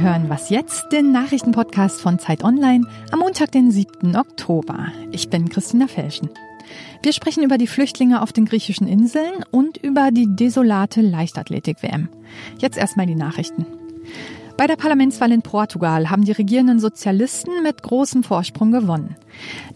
Sie hören Was jetzt, den Nachrichtenpodcast von Zeit Online am Montag, den 7. Oktober. Ich bin Christina Felschen. Wir sprechen über die Flüchtlinge auf den griechischen Inseln und über die desolate Leichtathletik-WM. Jetzt erstmal die Nachrichten. Bei der Parlamentswahl in Portugal haben die regierenden Sozialisten mit großem Vorsprung gewonnen.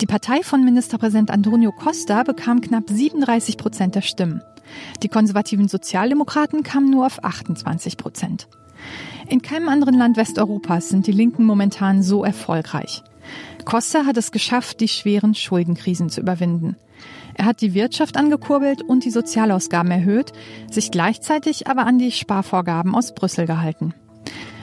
Die Partei von Ministerpräsident Antonio Costa bekam knapp 37 Prozent der Stimmen. Die konservativen Sozialdemokraten kamen nur auf 28 Prozent. In keinem anderen Land Westeuropas sind die Linken momentan so erfolgreich. Costa hat es geschafft, die schweren Schuldenkrisen zu überwinden. Er hat die Wirtschaft angekurbelt und die Sozialausgaben erhöht, sich gleichzeitig aber an die Sparvorgaben aus Brüssel gehalten.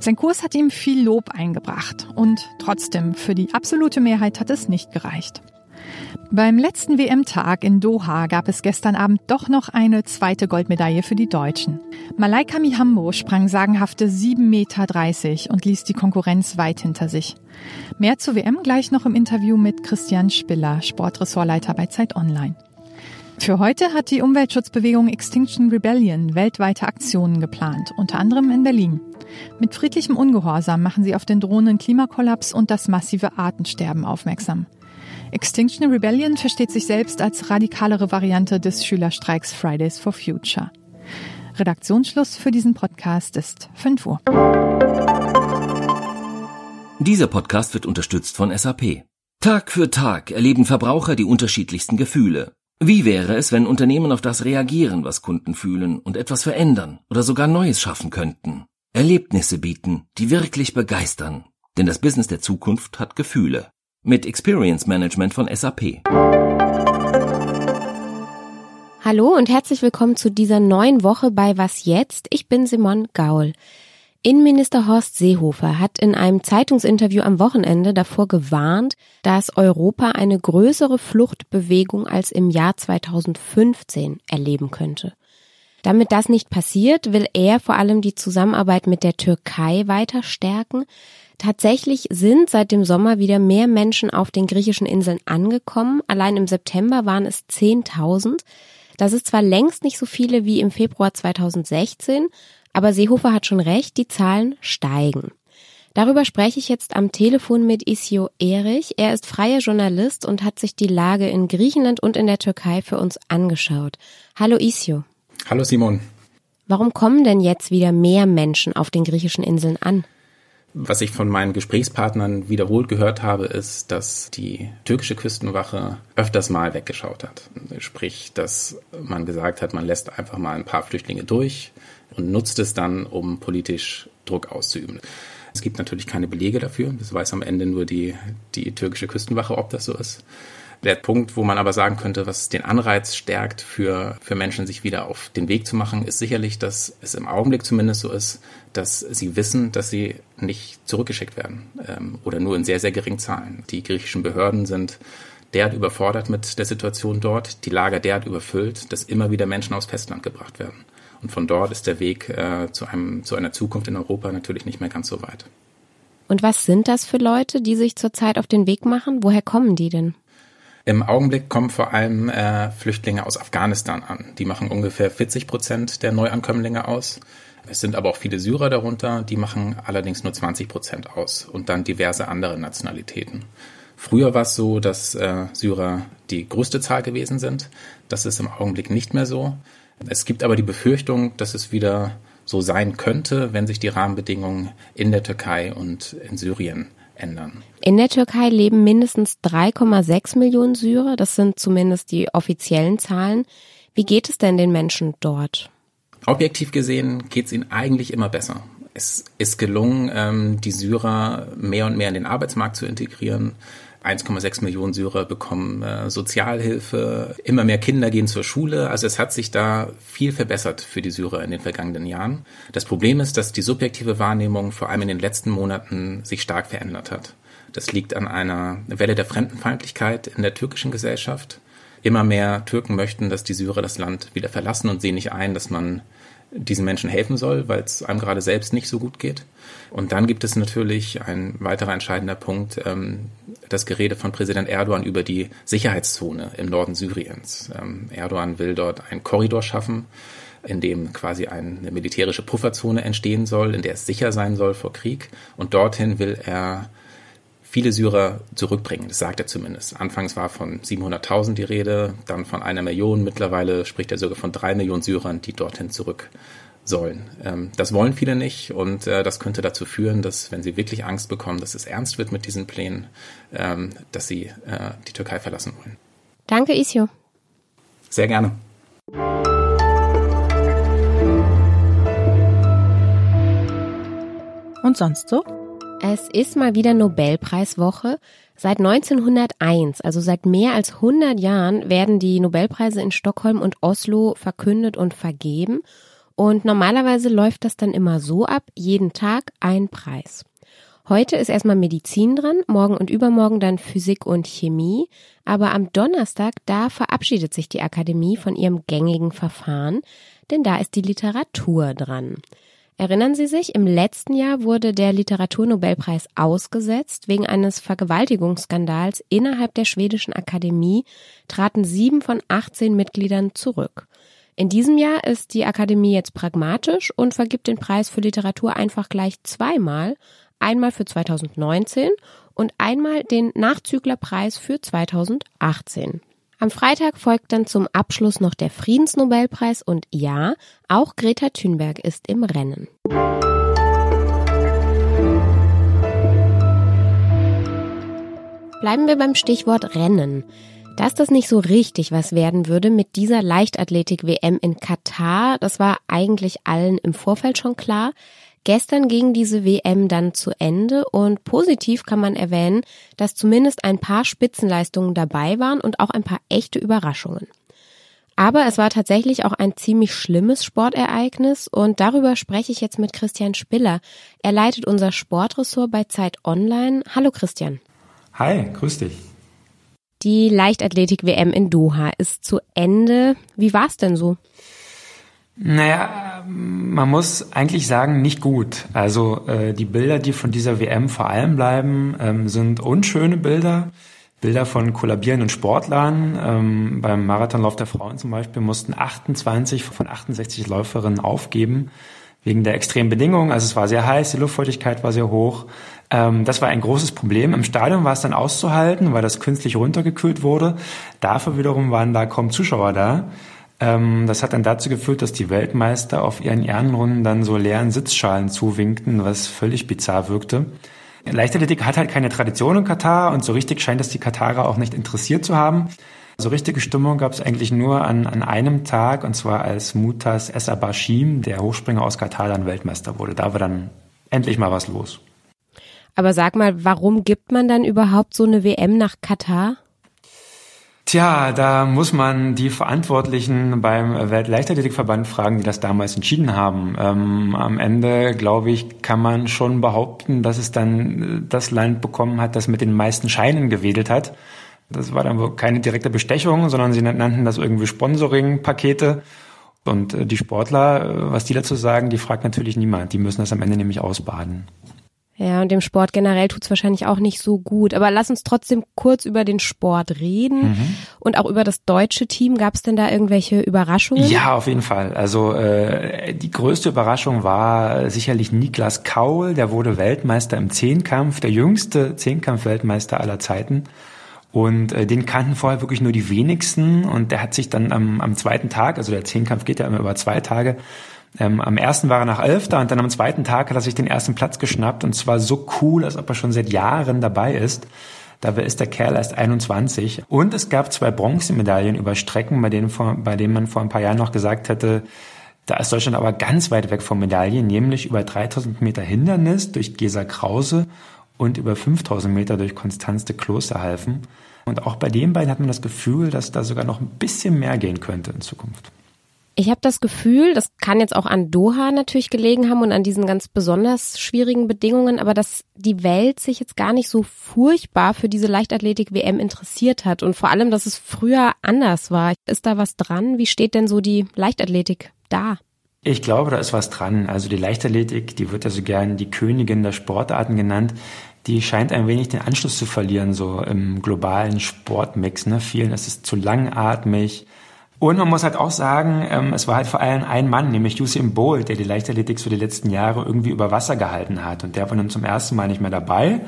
Sein Kurs hat ihm viel Lob eingebracht und trotzdem, für die absolute Mehrheit hat es nicht gereicht. Beim letzten WM-Tag in Doha gab es gestern Abend doch noch eine zweite Goldmedaille für die Deutschen. Malaika Mihambo sprang sagenhafte 7,30 Meter und ließ die Konkurrenz weit hinter sich. Mehr zur WM gleich noch im Interview mit Christian Spiller, Sportressortleiter bei Zeit Online. Für heute hat die Umweltschutzbewegung Extinction Rebellion weltweite Aktionen geplant, unter anderem in Berlin. Mit friedlichem Ungehorsam machen sie auf den drohenden Klimakollaps und das massive Artensterben aufmerksam. Extinction Rebellion versteht sich selbst als radikalere Variante des Schülerstreiks Fridays for Future. Redaktionsschluss für diesen Podcast ist 5 Uhr. Dieser Podcast wird unterstützt von SAP. Tag für Tag erleben Verbraucher die unterschiedlichsten Gefühle. Wie wäre es, wenn Unternehmen auf das reagieren, was Kunden fühlen und etwas verändern oder sogar Neues schaffen könnten? Erlebnisse bieten, die wirklich begeistern. Denn das Business der Zukunft hat Gefühle. Mit Experience Management von SAP. Hallo und herzlich willkommen zu dieser neuen Woche bei Was jetzt? Ich bin Simon Gaul. Innenminister Horst Seehofer hat in einem Zeitungsinterview am Wochenende davor gewarnt, dass Europa eine größere Fluchtbewegung als im Jahr 2015 erleben könnte. Damit das nicht passiert, will er vor allem die Zusammenarbeit mit der Türkei weiter stärken. Tatsächlich sind seit dem Sommer wieder mehr Menschen auf den griechischen Inseln angekommen. Allein im September waren es 10.000. Das ist zwar längst nicht so viele wie im Februar 2016, aber Seehofer hat schon recht, die Zahlen steigen. Darüber spreche ich jetzt am Telefon mit Isio Erich. Er ist freier Journalist und hat sich die Lage in Griechenland und in der Türkei für uns angeschaut. Hallo Isio. Hallo Simon. Warum kommen denn jetzt wieder mehr Menschen auf den griechischen Inseln an? Was ich von meinen Gesprächspartnern wiederholt gehört habe, ist, dass die türkische Küstenwache öfters mal weggeschaut hat. Sprich, dass man gesagt hat, man lässt einfach mal ein paar Flüchtlinge durch und nutzt es dann, um politisch Druck auszuüben. Es gibt natürlich keine Belege dafür. Das weiß am Ende nur die, die türkische Küstenwache, ob das so ist. Der Punkt, wo man aber sagen könnte, was den Anreiz stärkt, für, für Menschen sich wieder auf den Weg zu machen, ist sicherlich, dass es im Augenblick zumindest so ist, dass sie wissen, dass sie nicht zurückgeschickt werden ähm, oder nur in sehr, sehr geringen Zahlen. Die griechischen Behörden sind derart überfordert mit der Situation dort, die Lager derart überfüllt, dass immer wieder Menschen aus Festland gebracht werden. Und von dort ist der Weg äh, zu, einem, zu einer Zukunft in Europa natürlich nicht mehr ganz so weit. Und was sind das für Leute, die sich zurzeit auf den Weg machen? Woher kommen die denn? Im Augenblick kommen vor allem äh, Flüchtlinge aus Afghanistan an. Die machen ungefähr 40 Prozent der Neuankömmlinge aus. Es sind aber auch viele Syrer darunter, die machen allerdings nur 20 Prozent aus und dann diverse andere Nationalitäten. Früher war es so, dass äh, Syrer die größte Zahl gewesen sind. Das ist im Augenblick nicht mehr so. Es gibt aber die Befürchtung, dass es wieder so sein könnte, wenn sich die Rahmenbedingungen in der Türkei und in Syrien ändern. In der Türkei leben mindestens 3,6 Millionen Syrer. Das sind zumindest die offiziellen Zahlen. Wie geht es denn den Menschen dort? Objektiv gesehen geht es ihnen eigentlich immer besser. Es ist gelungen, ähm, die Syrer mehr und mehr in den Arbeitsmarkt zu integrieren. 1,6 Millionen Syrer bekommen äh, Sozialhilfe, immer mehr Kinder gehen zur Schule. Also es hat sich da viel verbessert für die Syrer in den vergangenen Jahren. Das Problem ist, dass die subjektive Wahrnehmung vor allem in den letzten Monaten sich stark verändert hat. Das liegt an einer Welle der Fremdenfeindlichkeit in der türkischen Gesellschaft. Immer mehr Türken möchten, dass die Syrer das Land wieder verlassen und sehen nicht ein, dass man diesen Menschen helfen soll, weil es einem gerade selbst nicht so gut geht. Und dann gibt es natürlich ein weiterer entscheidender Punkt, ähm, das Gerede von Präsident Erdogan über die Sicherheitszone im Norden Syriens. Ähm, Erdogan will dort einen Korridor schaffen, in dem quasi eine militärische Pufferzone entstehen soll, in der es sicher sein soll vor Krieg. Und dorthin will er viele Syrer zurückbringen. Das sagt er zumindest. Anfangs war von 700.000 die Rede, dann von einer Million. Mittlerweile spricht er sogar von drei Millionen Syrern, die dorthin zurück sollen. Ähm, das wollen viele nicht und äh, das könnte dazu führen, dass wenn sie wirklich Angst bekommen, dass es ernst wird mit diesen Plänen, ähm, dass sie äh, die Türkei verlassen wollen. Danke, Isio. Sehr gerne. Und sonst so? Es ist mal wieder Nobelpreiswoche. Seit 1901, also seit mehr als 100 Jahren, werden die Nobelpreise in Stockholm und Oslo verkündet und vergeben. Und normalerweise läuft das dann immer so ab, jeden Tag ein Preis. Heute ist erstmal Medizin dran, morgen und übermorgen dann Physik und Chemie. Aber am Donnerstag, da verabschiedet sich die Akademie von ihrem gängigen Verfahren, denn da ist die Literatur dran. Erinnern Sie sich, im letzten Jahr wurde der Literaturnobelpreis ausgesetzt. Wegen eines Vergewaltigungsskandals innerhalb der schwedischen Akademie traten sieben von 18 Mitgliedern zurück. In diesem Jahr ist die Akademie jetzt pragmatisch und vergibt den Preis für Literatur einfach gleich zweimal. Einmal für 2019 und einmal den Nachzüglerpreis für 2018. Am Freitag folgt dann zum Abschluss noch der Friedensnobelpreis und ja, auch Greta Thunberg ist im Rennen. Bleiben wir beim Stichwort Rennen. Dass das nicht so richtig was werden würde mit dieser Leichtathletik-WM in Katar, das war eigentlich allen im Vorfeld schon klar. Gestern ging diese WM dann zu Ende und positiv kann man erwähnen, dass zumindest ein paar Spitzenleistungen dabei waren und auch ein paar echte Überraschungen. Aber es war tatsächlich auch ein ziemlich schlimmes Sportereignis und darüber spreche ich jetzt mit Christian Spiller. Er leitet unser Sportressort bei Zeit Online. Hallo Christian. Hi, grüß dich. Die Leichtathletik-WM in Doha ist zu Ende. Wie war es denn so? Naja, man muss eigentlich sagen, nicht gut. Also äh, die Bilder, die von dieser WM vor allem bleiben, ähm, sind unschöne Bilder. Bilder von kollabierenden Sportlern. Ähm, beim Marathonlauf der Frauen zum Beispiel mussten 28 von 68 Läuferinnen aufgeben wegen der extremen Bedingungen. Also es war sehr heiß, die Luftfeuchtigkeit war sehr hoch. Ähm, das war ein großes Problem. Im Stadion war es dann auszuhalten, weil das künstlich runtergekühlt wurde. Dafür wiederum waren da kaum Zuschauer da. Ähm, das hat dann dazu geführt, dass die Weltmeister auf ihren Ehrenrunden dann so leeren Sitzschalen zuwinkten, was völlig bizarr wirkte. Leichtathletik hat halt keine Tradition in Katar und so richtig scheint es die Katarer auch nicht interessiert zu haben. So richtige Stimmung gab es eigentlich nur an, an einem Tag, und zwar als Mutas Essabashim, der Hochspringer aus Katar, dann Weltmeister wurde. Da war dann endlich mal was los. Aber sag mal, warum gibt man dann überhaupt so eine WM nach Katar? Tja, da muss man die Verantwortlichen beim Weltleichtathletikverband fragen, die das damals entschieden haben. Ähm, am Ende, glaube ich, kann man schon behaupten, dass es dann äh, das Land bekommen hat, das mit den meisten Scheinen gewedelt hat. Das war dann wohl keine direkte Bestechung, sondern sie nannten das irgendwie Sponsoring-Pakete. Und äh, die Sportler, äh, was die dazu sagen, die fragt natürlich niemand. Die müssen das am Ende nämlich ausbaden. Ja, und dem Sport generell tut's wahrscheinlich auch nicht so gut. Aber lass uns trotzdem kurz über den Sport reden mhm. und auch über das deutsche Team. Gab's denn da irgendwelche Überraschungen? Ja, auf jeden Fall. Also äh, die größte Überraschung war sicherlich Niklas Kaul. Der wurde Weltmeister im Zehnkampf, der jüngste Zehnkampf-Weltmeister aller Zeiten. Und äh, den kannten vorher wirklich nur die wenigsten. Und der hat sich dann am, am zweiten Tag, also der Zehnkampf geht ja immer über zwei Tage, ähm, am ersten war er nach Elfter und dann am zweiten Tag hat er sich den ersten Platz geschnappt und zwar so cool, als ob er schon seit Jahren dabei ist. Dabei ist der Kerl erst 21. Und es gab zwei Bronzemedaillen über Strecken, bei denen, vor, bei denen man vor ein paar Jahren noch gesagt hätte, da ist Deutschland aber ganz weit weg von Medaillen, nämlich über 3000 Meter Hindernis durch Gesa Krause und über 5000 Meter durch Konstanz de Klosterhalfen. Und auch bei den beiden hat man das Gefühl, dass da sogar noch ein bisschen mehr gehen könnte in Zukunft. Ich habe das Gefühl, das kann jetzt auch an Doha natürlich gelegen haben und an diesen ganz besonders schwierigen Bedingungen, aber dass die Welt sich jetzt gar nicht so furchtbar für diese Leichtathletik-WM interessiert hat und vor allem, dass es früher anders war. Ist da was dran? Wie steht denn so die Leichtathletik da? Ich glaube, da ist was dran. Also die Leichtathletik, die wird ja so gern die Königin der Sportarten genannt, die scheint ein wenig den Anschluss zu verlieren, so im globalen Sportmix. Ne? Vielen ist es zu langatmig Und man muss halt auch sagen, ähm, es war halt vor allem ein Mann, nämlich Usain Bolt, der die Leichtathletik für die letzten Jahre irgendwie über Wasser gehalten hat. Und der war nun zum ersten Mal nicht mehr dabei.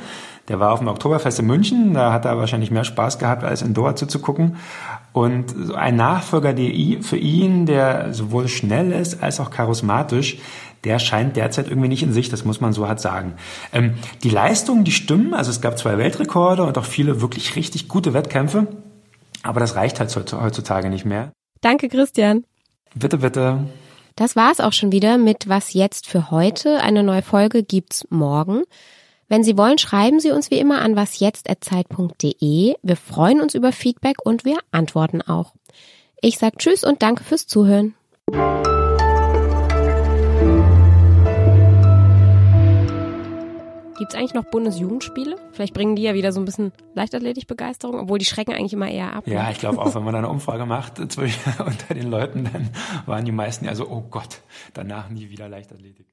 Der war auf dem Oktoberfest in München, da hat er wahrscheinlich mehr Spaß gehabt, als in Doha zuzugucken. Und ein Nachfolger für ihn, der sowohl schnell ist als auch charismatisch, der scheint derzeit irgendwie nicht in sich, das muss man so hart sagen. Ähm, die Leistungen, die stimmen, also es gab zwei Weltrekorde und auch viele wirklich richtig gute Wettkämpfe, aber das reicht halt heutzutage nicht mehr. Danke, Christian. Bitte, bitte. Das war's auch schon wieder mit Was jetzt für heute. Eine neue Folge gibt's morgen. Wenn Sie wollen, schreiben Sie uns wie immer an wasjetzt@zeit.de. Wir freuen uns über Feedback und wir antworten auch. Ich sag Tschüss und danke fürs Zuhören. Gibt es eigentlich noch Bundesjugendspiele? Vielleicht bringen die ja wieder so ein bisschen Leichtathletik-Begeisterung, obwohl die schrecken eigentlich immer eher ab. Ja, ne? ich glaube auch, wenn man eine Umfrage macht unter den Leuten, dann waren die meisten ja so, oh Gott, danach nie wieder Leichtathletik.